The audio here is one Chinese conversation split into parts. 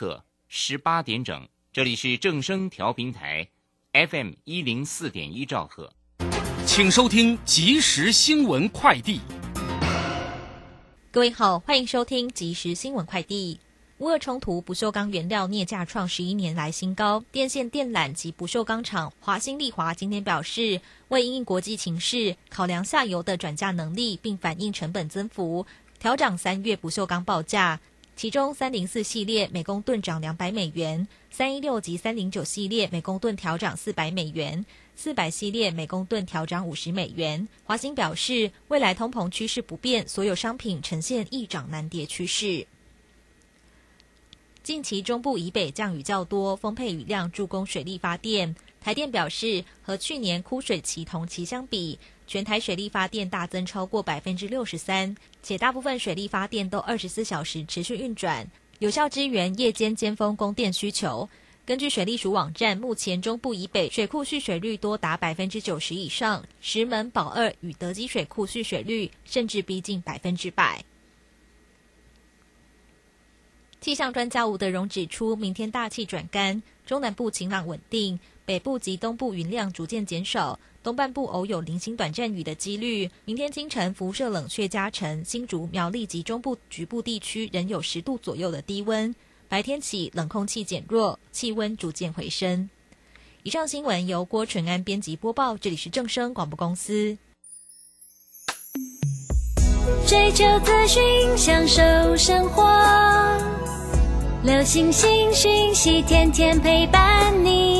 刻十八点整，这里是正声调频台，FM 一零四点一兆赫，请收听即时新闻快递。各位好，欢迎收听即时新闻快递。乌俄冲突，不锈钢原料镍价创十一年来新高。电线电缆及不锈钢厂华兴利华今天表示，为应国际情势，考量下游的转嫁能力，并反映成本增幅，调涨三月不锈钢报价。其中，三零四系列每公吨涨两百美元，三一六及三零九系列每公吨调涨四百美元，四百系列每公吨调涨五十美元。华兴表示，未来通膨趋势不变，所有商品呈现易涨难跌趋势。近期中部以北降雨较多，丰沛雨量助攻水力发电。台电表示，和去年枯水期同期相比，全台水力发电大增超过百分之六十三，且大部分水力发电都二十四小时持续运转，有效支援夜间尖峰供电需求。根据水利署网站，目前中部以北水库蓄水率多达百分之九十以上，石门、宝二与德基水库蓄水率甚至逼近百分之百。气象专家吴德荣指出，明天大气转干，中南部晴朗稳定，北部及东部云量逐渐减少，东半部偶有零星短暂雨的几率。明天清晨辐射冷却加成，新竹、苗栗及中部局部地区仍有十度左右的低温。白天起冷空气减弱，气温逐渐回升。以上新闻由郭纯安编辑播报，这里是正声广播公司。追求资讯，享受生活。流星星讯息，天天陪伴你。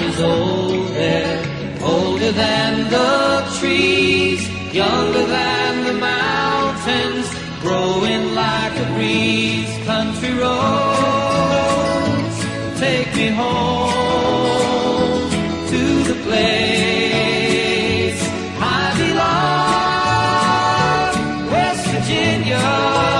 Is old there, older than the trees, younger than the mountains, growing like a breeze. Country roads, take me home to the place I belong, West Virginia,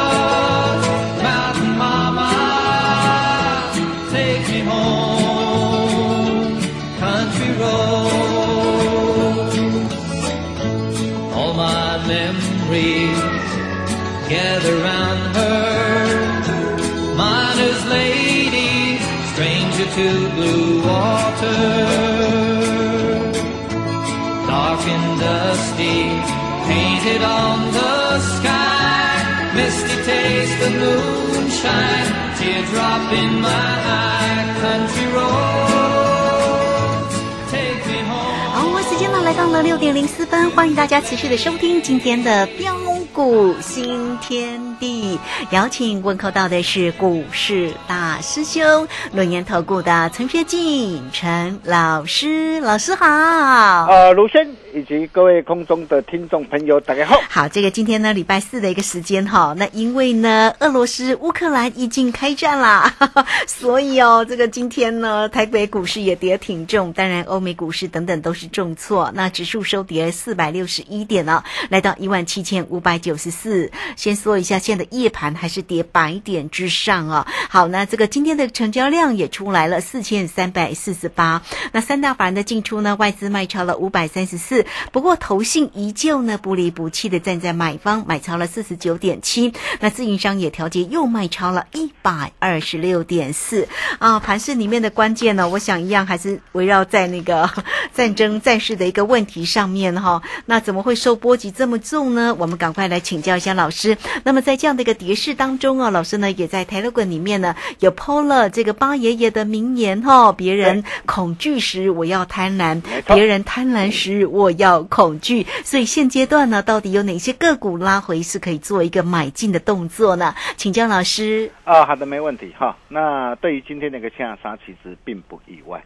painted on the sky. Misty taste the moonshine, teardrop in my eye. Country roads, take me home. 好，我时间呢来到了六点零四分，欢迎大家持续的收听今天的标股新天地，邀请问候到的是股市大师兄轮研投顾的陈学进陈老师，老师好。呃，卢轩以及各位空中的听众朋友，大家好。好，这个今天呢，礼拜四的一个时间哈，那因为呢，俄罗斯乌克兰已经开战啦，所以哦，这个今天呢，台北股市也跌挺重，当然欧美股市等等都是重挫，那指数收跌四百六十一点了，来到一万七千五百九十四。先说一下，现在的夜盘还是跌百点之上啊。好，那这个今天的成交量也出来了，四千三百四十八。那三大法人的进出呢，外资卖超了五百三十四，不过投信依旧呢不离不弃的站在买方，买超了四十九点七。那自营商也调节又卖超了一百二十六点四啊。盘市里面的关键呢，我想一样还是围绕在那个 战争战事的一个问题上面哈。那怎么会受波及这么重呢？我们赶快来请教一下老师。那么在这样的一个跌势当中啊，老师呢也在 Telegram 里面呢有 PO 了这个八爷爷的名言哈，别人恐惧时我要贪婪，别人贪婪时我要恐惧。所以现阶段呢，到底有哪些个股拉回是可以做一个买进的动作呢？请教老师。啊，好的，没问题哈。那对于今天的一个下杀，其实并不意外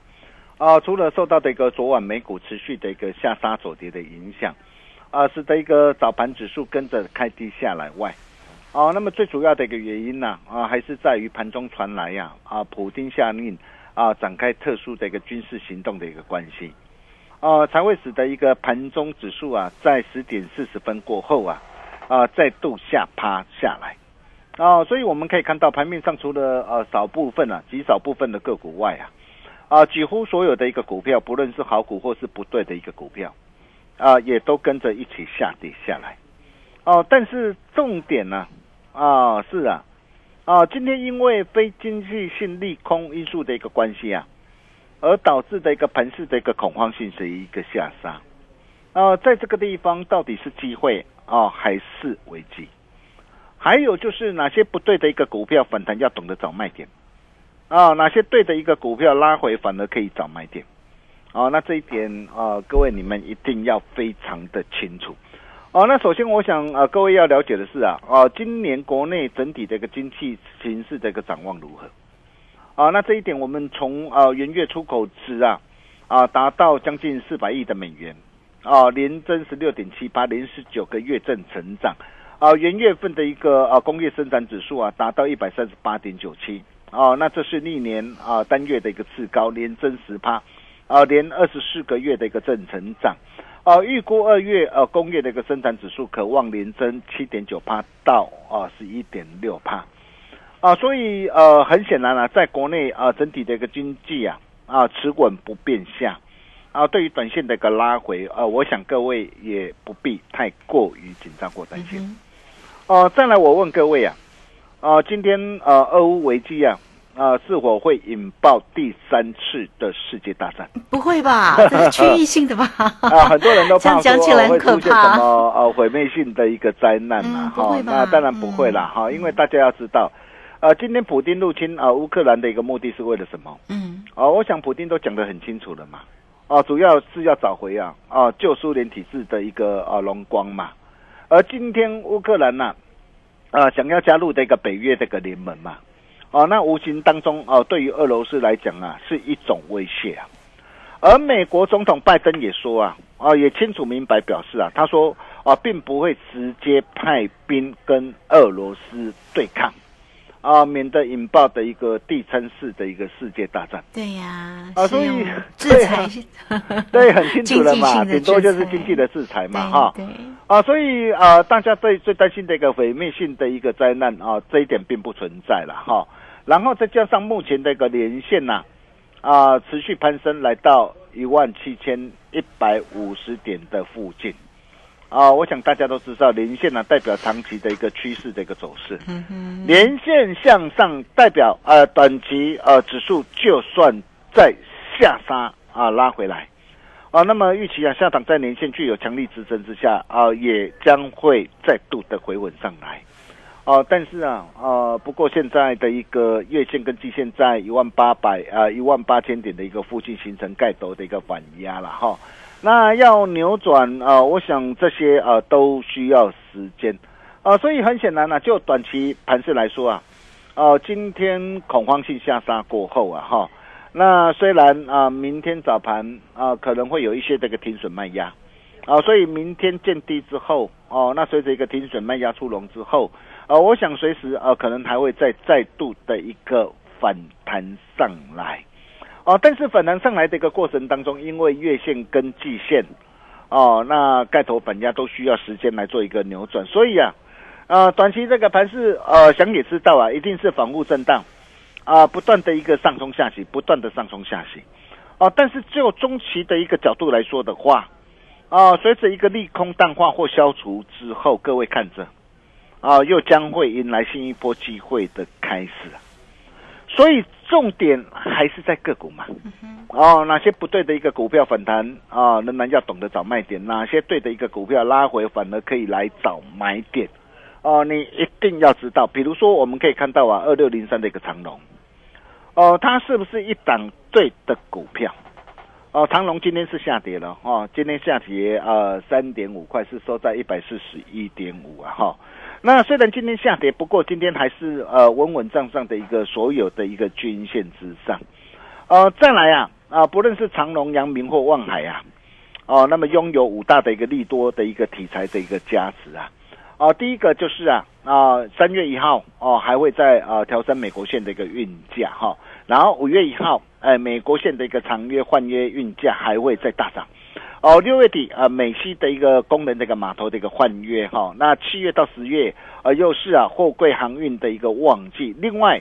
啊。除了受到的一个昨晚美股持续的一个下杀走跌的影响，啊，使得一个早盘指数跟着开低下来外，哦、那么最主要的一个原因呢，啊，还是在于盘中传来呀，啊，普京下令啊展开特殊的一个军事行动的一个关系，啊，才会使得一个盘中指数啊，在十点四十分过后啊，啊，再度下趴下来。啊，所以我们可以看到盘面上除了呃少部分啊极少部分的个股外啊，啊几乎所有的一个股票，不论是好股或是不对的一个股票，啊也都跟着一起下跌下来。哦、但是重点呢啊是啊啊今天因为非经济性利空因素的一个关系啊，而导致的一个盘市的一个恐慌性是一个下杀。啊，在这个地方到底是机会啊还是危机？还有就是哪些不对的一个股票反弹要懂得找卖点啊，哪些对的一个股票拉回反而可以找卖点啊，那这一点啊，各位你们一定要非常的清楚哦、那首先我想啊，各位要了解的是啊啊，今年国内整体的一个经济形势的一个展望如何啊？那这一点我们从啊元月出口值啊啊达到将近四百亿的美元啊，年增十六点七八，连十九个月正成长。啊，元月份的一个啊工业生产指数啊达到一百三十八点九七，哦，那这是历年啊单月的一个次高，年增十趴，啊，连二十四个月的一个正成长，啊，预估二月呃工业的一个生产指数可望连增七点九趴到啊十一点六趴，啊，所以呃很显然啊，在国内啊整体的一个经济啊啊持稳不变下。啊，对于短线的一个拉回，呃，我想各位也不必太过于紧张或担心。哦、再来我问各位啊，啊、今天呃，俄乌危机啊，啊、是否会引爆第三次的世界大战？不会吧？这是区域性的吧？啊，很多人都怕 这样讲起说、呃、会来很可出现什怕。么呃毁灭性的一个灾难嘛啊，哈、不会吧那当然不会啦，哈、因为大家要知道，呃，今天普丁入侵啊、乌克兰的一个目的是为了什么？嗯哦，我想普丁都讲得很清楚了嘛。哦，主要是要找回啊啊旧苏联体制的一个啊荣光嘛。而今天乌克兰呐啊想要加入这个北约这个联盟嘛，哦，那无形当中哦对于俄罗斯来讲啊是一种威胁啊。而美国总统拜登也说啊啊也清楚明白表示啊，他说啊并不会直接派兵跟俄罗斯对抗。啊，免得引爆的一个第三次的一个世界大战。对呀，啊所以 制对裁啊，对，很清楚了嘛，顶多就是经济的制裁嘛，哈。啊，所以啊，大家最最担心的一个毁灭性的一个灾难啊，这一点并不存在了哈。然后再加上目前的一个连线呐、啊，持续攀升来到一万七千一百五十点的附近。啊，我想大家都知道，连线呢、代表长期的一个趋势的一个走势。嗯哼，连线向上代表呃短期呃指数就算在下杀啊拉回来啊，那么预期啊下档在年线具有强力支撑之下啊，也将会再度的回稳上来。哦、但是啊，呃，不过现在的一个月线跟季线在一万八百啊一万八千点的一个附近形成盖头的一个反压了哈。那要扭转啊、我想这些啊、都需要时间。啊、所以很显然呢、就短期盘势来说啊，哦、今天恐慌性下杀过后啊哈，那虽然啊、明天早盘啊、可能会有一些这个停损卖压啊，所以明天见低之后，哦，那随着一个停损卖压出笼之后，呃，我想随时呃可能还会再再度的一个反弹上来，哦，但是反弹上来的一个过程当中，因为月线跟季线，哦，那盖头板压都需要时间来做一个扭转，所以啊，呃，短期这个盘是呃想也知道啊，一定是反复震荡，啊，不断的一个上冲下洗，不断的上冲下洗，哦，但是就中期的一个角度来说的话。啊，随着一个利空淡化或消除之后，各位看着，啊，又将会迎来新一波机会的开始所以重点还是在个股嘛。哦，哪些不对的一个股票反弹啊，仍然要懂得找卖点；哪些对的一个股票拉回，反而可以来找买点。哦，你一定要知道。比如说，我们可以看到啊，二六零三的一个长龙，哦，它是不是一档对的股票？哦，长隆今天是下跌了哦，今天下跌呃三点五块，是收在一百四十一点五啊哈。那虽然今天下跌，不过今天还是呃稳稳涨上的一个所有的一个均线之上。呃，再来啊啊，不论是长隆、阳明或望海啊，哦，那么拥有五大的一个利多的一个题材的一个加持啊。哦，第一个就是啊啊三月一号哦还会在啊调升美国线的一个运价哈，然后五月一号。哎，美国线的一个长约换约运价还会再大涨，哦，六月底啊，美西的一个功能的一个码头的一个换约哈，那七月到十月啊，又是啊货柜航运的一个旺季。另外，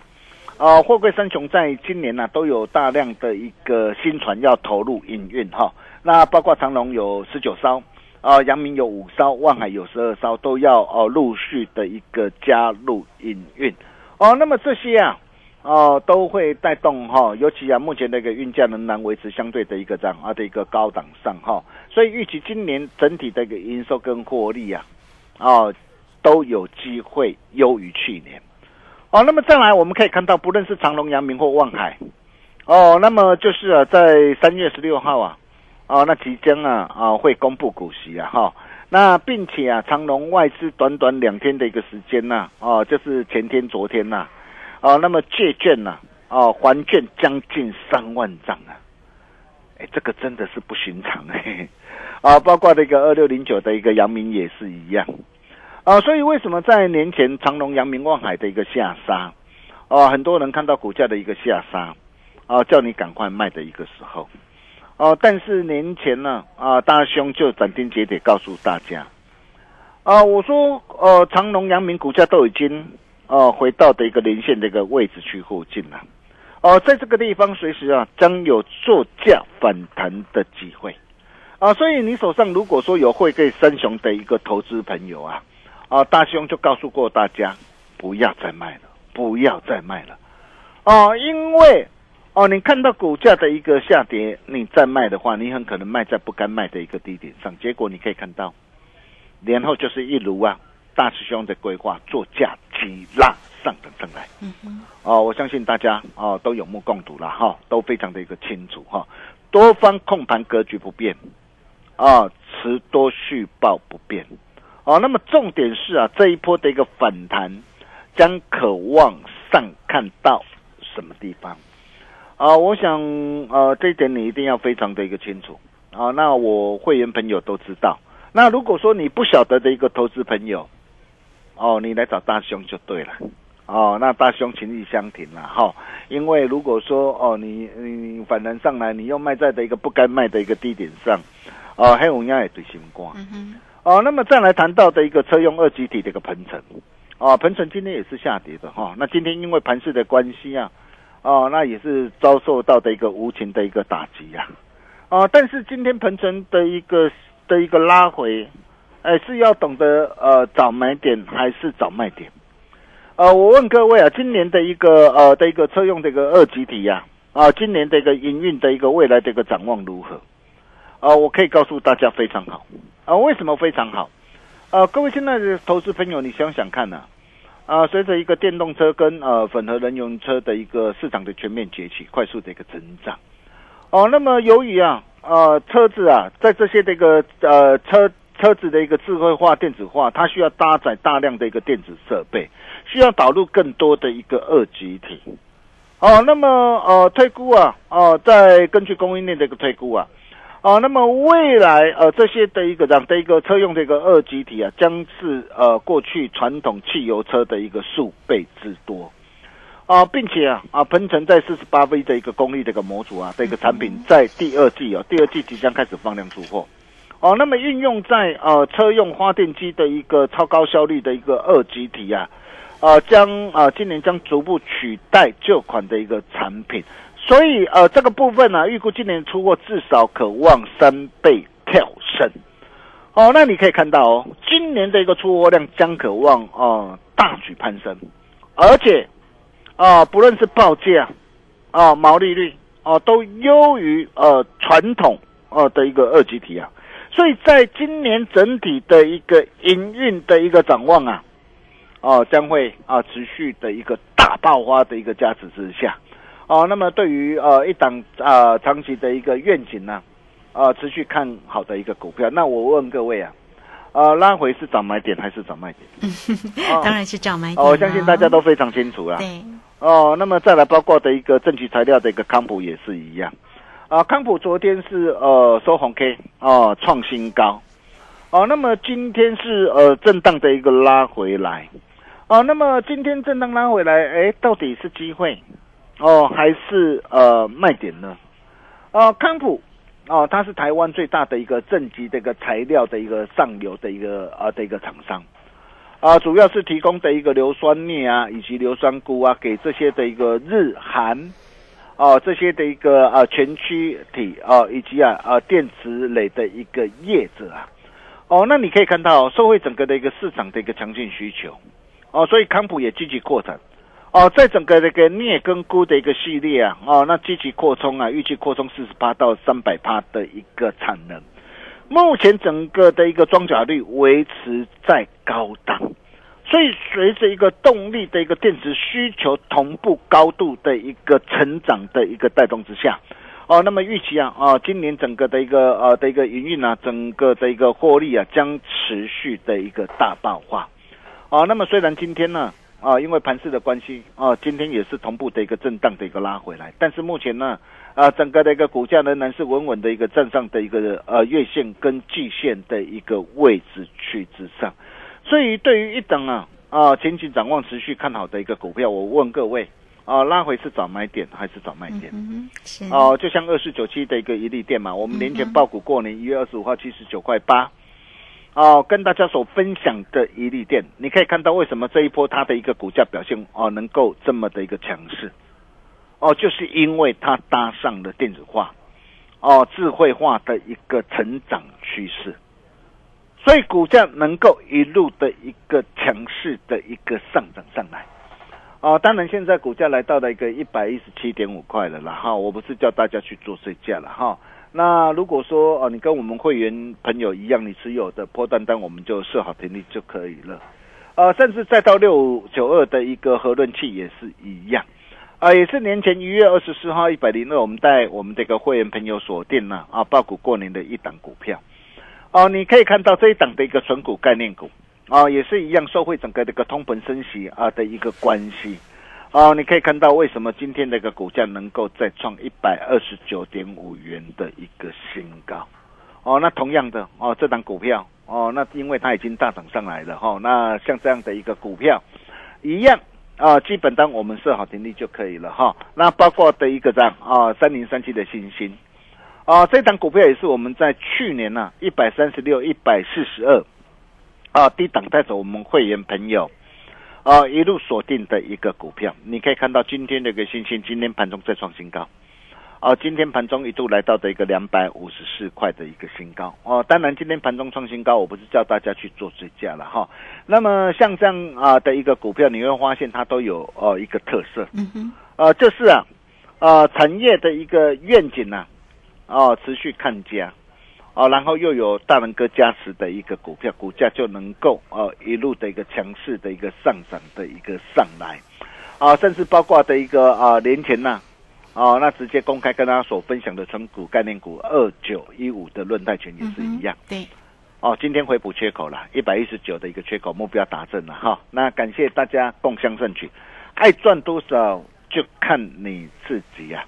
啊，货柜三雄在今年呢都有大量的一个新船要投入营运哈，那包括长隆有十九艘，啊，阳明有五艘，万海有十二艘，都要哦陆续的一个加入营运，哦，那么这些啊。哦，都会带动哈，尤其啊，目前的一个运价仍然维持相对的一个这样啊的一个高档上哈，所以预期今年整体的一个营收跟获利啊，哦，都有机会优于去年。哦，那么再来我们可以看到，不论是长隆、阳明或望海，哦，那么就是啊，在三月十六号啊，哦，那即将啊啊会公布股息啊哈，那并且啊，长隆外资短短两天的一个时间呐，哦，就是前天、昨天呐。哦，那么借券呢？哦，还券将近三万张啊！哎，这个真的是不寻常哎！啊，包括那个二六零九的一个阳明也是一样啊。所以为什么在年前长隆、阳明、望海的一个下杀？哦，很多人看到股价的一个下杀，啊，叫你赶快卖的一个时候。哦，但是年前呢，啊，大兄就斩钉截铁告诉大家，啊，我说，呃，长隆、阳明股价都已经。哦，回到的一个连线的一个位置去附近了，哦，在这个地方随时啊将有作价反弹的机会，啊，所以你手上如果说有会给三雄的一个投资朋友啊，啊，大兄就告诉过大家不要再卖了，不要再卖了，哦，因为哦，你看到股价的一个下跌，你再卖的话，你很可能卖在不该卖的一个低点上，结果你可以看到，然后就是一如啊。大师兄的规划做价急拉上等上来，嗯哼，哦，我相信大家哦都有目共睹了哈，都非常的一个清楚哈。多方控盘格局不变，啊，持多续报不变，哦，那么重点是啊，这一波的一个反弹将渴望上看到什么地方？啊，我想呃这一点你一定要非常的一个清楚啊。那我会员朋友都知道，那如果说你不晓得的一个投资朋友。哦，你来找大兄就对了，哦，那大兄情义相挺了哈。因为如果说哦，你你反弹上来，你又卖在的一个不该卖的一个低点上，哦，黑龙江也对心光。哦，那么再来谈到的一个车用二级体的一个鹏程，哦，鹏程今天也是下跌的哈。那今天因为盘势的关系啊，哦，那也是遭受到的一个无情的一个打击呀，哦，但是今天鹏程的一个的一个拉回。哎，是要懂得呃找买点还是找卖点？呃，我问各位啊，今年的一个呃的一个车用的一个二级体呀，啊，今年的一个营运的一个未来的一个展望如何？啊，我可以告诉大家非常好。啊，为什么非常好？啊，各位现在的投资朋友，你想想看呢？啊，随着一个电动车跟呃混合人用车的一个市场的全面崛起，快速的一个增长。哦，那么由于啊，呃，车子啊，在这些这个呃车。车子的一个智慧化、电子化，它需要搭载大量的一个电子设备，需要导入更多的一个二级体。哦，那么呃，推估啊，哦，在根据供应链的一个推估啊，哦，那么未来呃这些的一个这样的一个车用的一个二级体啊，将是呃过去传统汽油车的一个数倍之多。啊，并且啊啊，鹏程在四十八 V 的一个功率的一个模组啊的一个产品，在第二季哦，第二季即将开始放量出货。哦，那么运用在呃车用发电机的一个超高效率的一个二级体啊，呃将啊今年将逐步取代旧款的一个产品。所以呃这个部分呢，预估今年出货至少可望三倍跳升。哦，那你可以看到哦，今年的一个出货量将可望哦大举攀升，而且。啊，不论是报价，啊，毛利率，啊，都优于呃传统呃的一个二级体啊，所以在今年整体的一个营运的一个展望啊，哦，将会啊持续的一个大爆发的一个加持之下，哦，那么对于呃一档啊长期的一个愿景呢，啊持续看好的一个股票，那我问各位啊。呃，拉回是涨买点还是涨卖点？当然是涨买点。我相信大家都非常清楚啦。对。哦，那么再来包括的一个正极材料的一个康普也是一样。啊，康普昨天是呃收红 K 哦，创新高。哦，那么今天是呃震荡的一个拉回来。哦，那么今天震荡拉回来，哎，到底是机会哦，还是呃卖点呢？哦，康普。哦，它是台湾最大的一个正极的一个材料的一个上游的一个啊的一个厂商，啊，主要是提供的一个硫酸镍啊，以及硫酸钴啊，给这些的一个日韩，哦，这些的一个啊全区体啊，以及啊啊电池类的一个业者啊，哦，那你可以看到，社会整个的一个市场的一个强劲需求，哦，所以康普也积极扩展。哦，在整个这个镍跟钴的一个系列啊，哦，那积极扩充啊，预计扩充四十八到三百帕的一个产能。目前整个的一个装甲率维持在高档，所以随着一个动力的一个电池需求同步高度的一个成长的一个带动之下，哦，那么预期啊，啊，今年整个的一个呃的一个营运啊，整个的一个获利啊，将持续的一个大爆发。哦，那么虽然今天呢。啊，因为盘势的关系啊，今天也是同步的一个震荡的一个拉回来，但是目前呢，啊，整个的一个股价仍然是稳稳的一个站上的一个呃月线跟季线的一个位置区之上，所以对于一等啊啊前景展望持续看好的一个股票，我问各位啊，拉回是找买点还是找卖点？嗯是哦，就像二四九七的一个一利店嘛，我们年前报股过年一月二十五号七十九块八。哦，跟大家所分享的一利店，你可以看到为什么这一波它的一个股价表现哦能够这么的一个强势，哦，就是因为它搭上了电子化，哦，智慧化的一个成长趋势，所以股价能够一路的一个强势的一个上涨上来，哦，当然现在股价来到了一个一百一十七点五块了啦，哈，我不是叫大家去做睡觉了哈。那如果说哦，你跟我们会员朋友一样，你持有的破单单，我们就设好停利就可以了。呃，甚至再到六五九二的一个核论器也是一样，啊，也是年前一月二十四号一百零二，我们带我们这个会员朋友锁定了啊，报股过年的一档股票。哦，你可以看到这一档的一个纯股概念股哦，也是一样受惠整个的一个通膨升息啊的一个关系。哦，你可以看到为什么今天的一个股价能够再创一百二十九点五元的一个新高？哦，那同样的哦，这档股票哦，那因为它已经大涨上来了哈，那像这样的一个股票一样啊，基本单我们设好停利就可以了哈。那包括的一个这样啊，三零三七的星星啊，这档股票也是我们在去年呢一百三十六、一百四十二啊低档带走我们会员朋友。啊，一路锁定的一个股票，你可以看到今天的一个信心，今天盘中再创新高。哦，今天盘中一度来到的一个两百五十四块的一个新高。哦，当然今天盘中创新高，我不是叫大家去做追加了哈。那么像这样啊的一个股票，你会发现它都有哦一个特色。嗯哼。呃，就是啊，呃，产业的一个愿景呢，哦，持续看家。哦，然后又有大能哥加持的一个股票，股价就能够哦一路的一个强势的一个上涨的一个上来，啊，甚至包括的一个啊年前呐，哦，那直接公开跟大家所分享的纯股概念股二九一五的论泰群也是一样，对，哦，今天回补缺口了，一百一十九的一个缺口目标达成了哈，那感谢大家共襄盛举，爱赚多少就看你自己呀，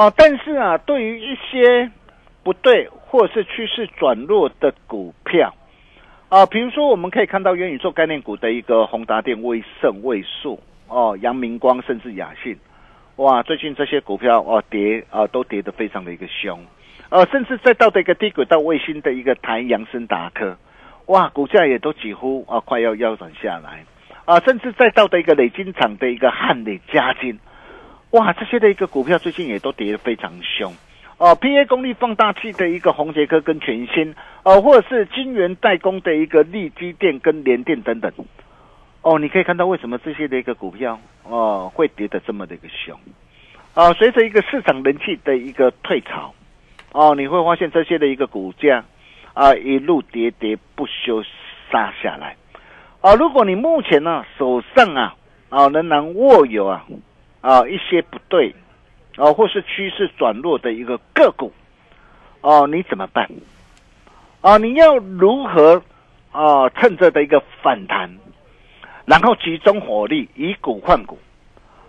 哦，但是啊，对于一些。不对或是趋势转弱的股票啊，比如说我们可以看到元宇宙概念股的一个宏达电、威盛、位数哦、阳明光甚至雅信，哇，最近这些股票哦跌啊都跌得非常的一个凶，呃，甚至再到的一个低轨道卫星的一个台阳森达科，哇，股价也都几乎啊快要腰斩下来啊，甚至再到的一个累金厂的一个汉磊嘉金，哇，这些的一个股票最近也都跌得非常凶。哦，PA 功率放大器的一个红杰科跟全新，哦，或者是晶圆代工的一个利基电跟联电等等，哦，你可以看到为什么这些的一个股票哦会跌得这么的一个凶，啊，随着一个市场人气的一个退潮，哦，你会发现这些的一个股价啊一路跌跌不休杀下来，啊，如果你目前呢手上啊啊仍然握有啊啊一些不对。哦，或是趋势转弱的一个个股，哦，你怎么办？啊，你要如何啊？趁着的一个反弹，然后集中火力，以股换股，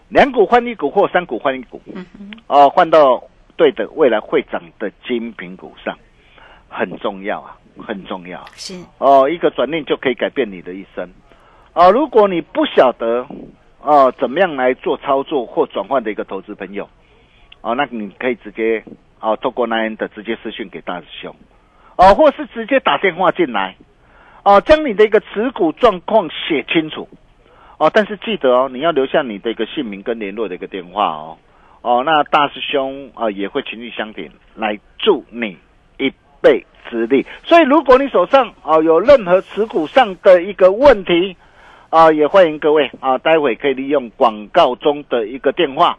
两股换一股或三股换一股，哦，换到对的未来会涨的精品股上，很重要啊，很重要。是哦，一个转念就可以改变你的一生。啊，如果你不晓得啊怎么样来做操作或转换的一个投资朋友。哦，那你可以直接哦，透过那样的直接私讯给大师兄，哦，或是直接打电话进来，哦，将你的一个持股状况写清楚，哦，但是记得哦，你要留下你的一个姓名跟联络的一个电话哦，哦，那大师兄啊也会情绪相挺来助你一臂之力，所以如果你手上啊有任何持股上的一个问题啊，也欢迎各位啊，待会可以利用广告中的一个电话。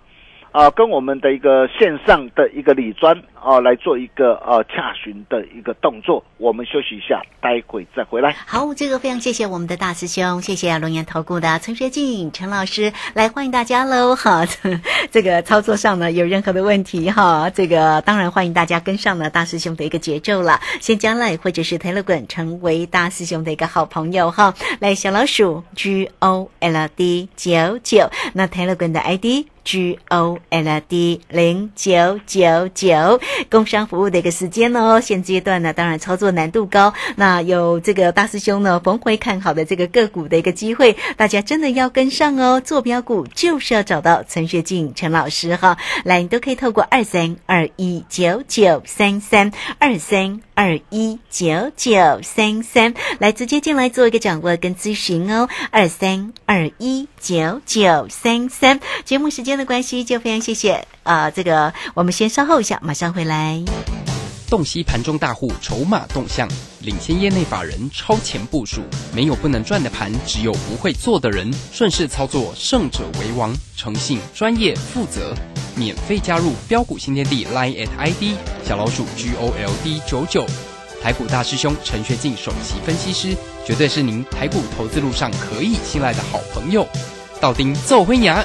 啊，跟我们的一个线上的一个理专啊，来做一个呃洽询的一个动作。我们休息一下，待会再回来。好，这个非常谢谢我们的大师兄，谢谢龙岩投顾的陈学进陈老师来欢迎大家喽。好，这个操作上呢有任何的问题哈，这个当然欢迎大家跟上了大师兄的一个节奏了，先将来或者是 Telegram 成为大师兄的一个好朋友哈。来，小老鼠 G O L D 九九，那 Telegram 的 ID。G O L D 零九九九，工商服务的一个时间哦。现阶段呢，当然操作难度高。那有这个大师兄呢，逢回看好的这个个股的一个机会，大家真的要跟上哦。坐标股就是要找到陈学进陈老师哈。来，你都可以透过二三二一九九三三二三二一九九三三来直接进来做一个掌握跟咨询哦。二三二一九九三三，节目时间。的关系就非常谢谢啊，这个我们先稍后一下，马上回来。洞悉盘中大户筹码动向，领先业内法人超前部署，没有不能赚的盘，只有不会做的人。顺势操作，胜者为王。诚信、专业、负责，免费加入标股新天地 Line at ID 小老鼠 G O L D 九九，台股大师兄陈学进首席分析师，绝对是您台股投资路上可以信赖的好朋友。道丁奏灰牙。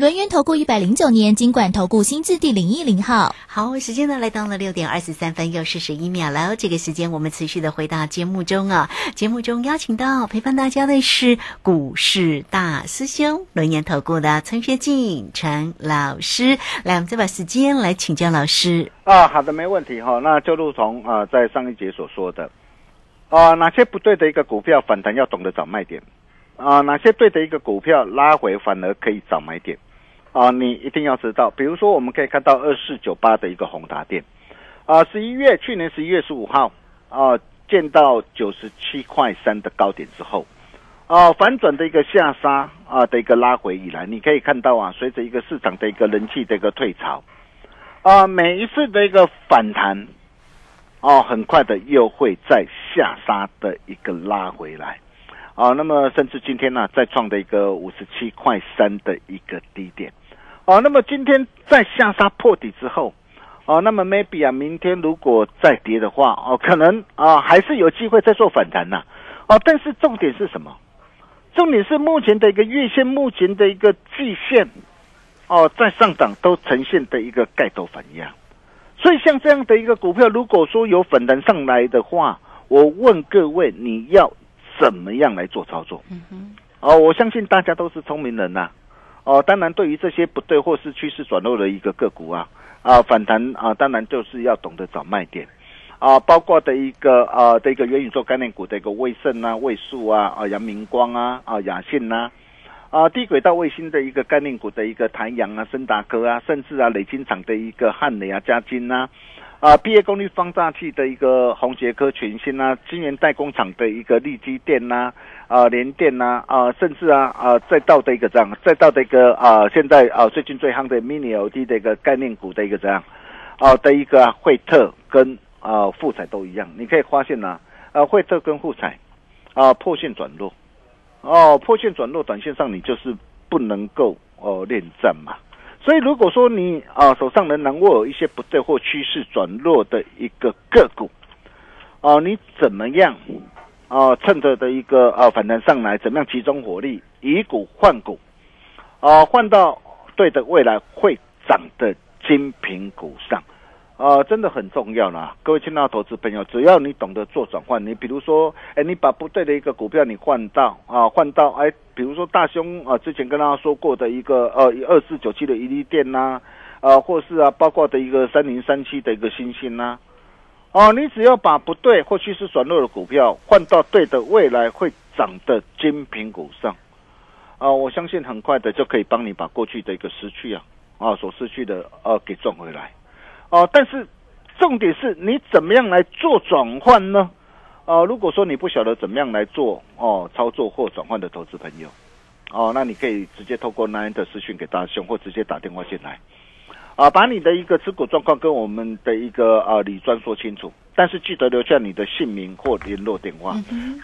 轮源投顾一百零九年金管投顾新字第零一零号。好，时间呢来到了六点二十三分又四十一秒了。这个时间我们持续的回到节目中啊，节目中邀请到陪伴大家的是股市大师兄轮源投顾的陈学进陈老师。来，我们再把时间来请教老师啊。好的，没问题哈。那就如同啊，在上一节所说的啊，哪些不对的一个股票反弹要懂得找卖点啊，哪些对的一个股票拉回反而可以找买点。啊，你一定要知道，比如说，我们可以看到二四九八的一个宏达电，啊，十一月去年十一月十五号啊，见到九十七块三的高点之后，啊，反转的一个下杀啊的一个拉回以来，你可以看到啊，随着一个市场的一个人气的一个退潮，啊，每一次的一个反弹，哦，很快的又会在下杀的一个拉回来，啊，那么甚至今天呢、再创的一个五十七块三的一个低点，哦、那么今天在下杀破底之后，哦、那么 maybe 啊，明天如果再跌的话，哦，可能啊、还是有机会再做反弹呐、哦，但是重点是什么？重点是目前的一个月线，目前的一个季线，哦，在上涨都呈现的一个盖头反压，所以像这样的一个股票，如果说有反弹上来的话，我问各位，你要怎么样来做操作？哦，我相信大家都是聪明人呐、哦，当然对于这些不对或是趋势转弱的一个个股啊，啊反弹啊，当然就是要懂得找卖点。啊，包括的一个啊的一个元宇宙概念股的一个威盛啊、位数啊、啊阳明光啊、啊雅信呐、啊，低轨道卫星的一个概念股的一个台阳啊、森达科啊，甚至啊磊晶厂的一个汉磊啊、嘉金呐、啊，啊毕业功率放大器的一个宏杰科全新啊，晶圆代工厂的一个立基电呐、啊，联电呐、啊，甚至啊啊再到的一个这样，再到的一个啊现在啊最近最夯的 mini LED 的一个概念股的一个这样，啊的一个啊惠特跟啊富彩都一样，你可以发现呐、啊，惠特跟富彩啊破线转弱，哦破线转弱，短线上你就是不能够哦恋战嘛。所以如果说你啊手上仍然握有一些不对或趋势转弱的一个个股，啊、你怎么样啊趁着的一个啊反弹上来，怎么样集中火力以股换股，啊换到对的未来会涨的精品股上。啊，真的很重要啦！各位亲爱的投资朋友，只要你懂得做转换，你比如说，哎，你把不对的一个股票你换到啊，换到哎，比如说大兄啊，之前跟大家说过的一个呃二四九七的一利电呐、啊，或是啊，包括的一个三零三七的一个星星呐、哦，你只要把不对或趋势转弱的股票换到对的未来会涨的精品股上，啊，我相信很快的就可以帮你把过去的一个失去啊啊所失去的呃给赚回来。哦，但是重点是你怎么样来做转换呢？哦，如果说你不晓得怎么样来做哦操作或转换的投资朋友，哦，那你可以直接透过 Nine 的私讯给大兄，或直接打电话进来，啊，把你的一个持股状况跟我们的一个啊李专说清楚，但是记得留下你的姓名或联络电话。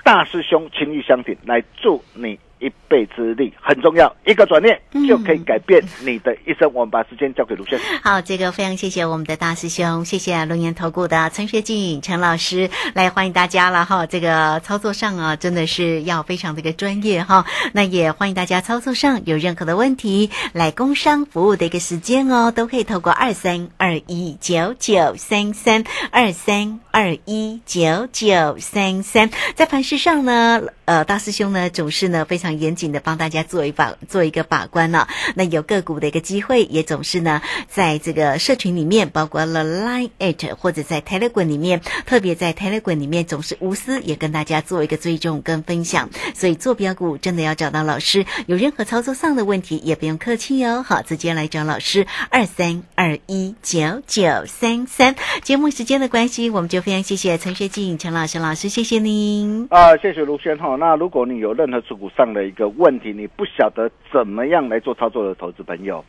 大师兄情谊相挺，来助你一臂之力，很重要，一个转念就可以改变你的一生。我们把时间交给卢先生。好，这个非常谢谢我们的大师兄，谢谢龙岩投顾的陈学进陈老师来欢迎大家了哈。这个操作上啊，真的是要非常的一个专业哈。那也欢迎大家操作上有任何的问题，来工商服务的一个时间哦，都可以透过二三二一九九三三二三二一九九三三，在盘市上呢，呃，大师兄呢总是呢非常严谨的帮大家做一把做一个把关呢、那有个股的一个机会，也总是呢在这个社群里面，包括了 Line it 或者在 Telegram 里面，特别在 Telegram 里面总是无私也跟大家做一个追踪跟分享。所以做标股真的要找到老师，有任何操作上的问题也不用客气哦，好，直接来找老师二三二一九九三三。节目时间的关系，我们就非常谢谢陈学进陈老师老师，谢谢您。啊、谢谢卢轩哈。那如果你有任何持股上的一个问题，你不晓得怎么样来做操作的投资朋友，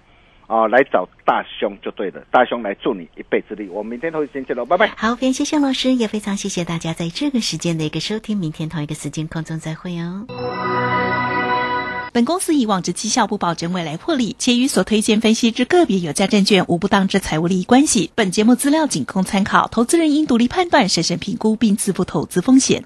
啊、来找大兄就对了，大兄来助你一臂之力。我们明天同一时间见喽，拜拜。好，非常谢谢老师，也非常谢谢大家在这个时间的一个收听，明天同一个时间空中再会哦。本公司以往之绩效不保证未来获利，且与所推荐分析之个别有价证券无不当之财务利益关系。本节目资料仅供参考，投资人应独立判断、审慎评估并自负投资风险。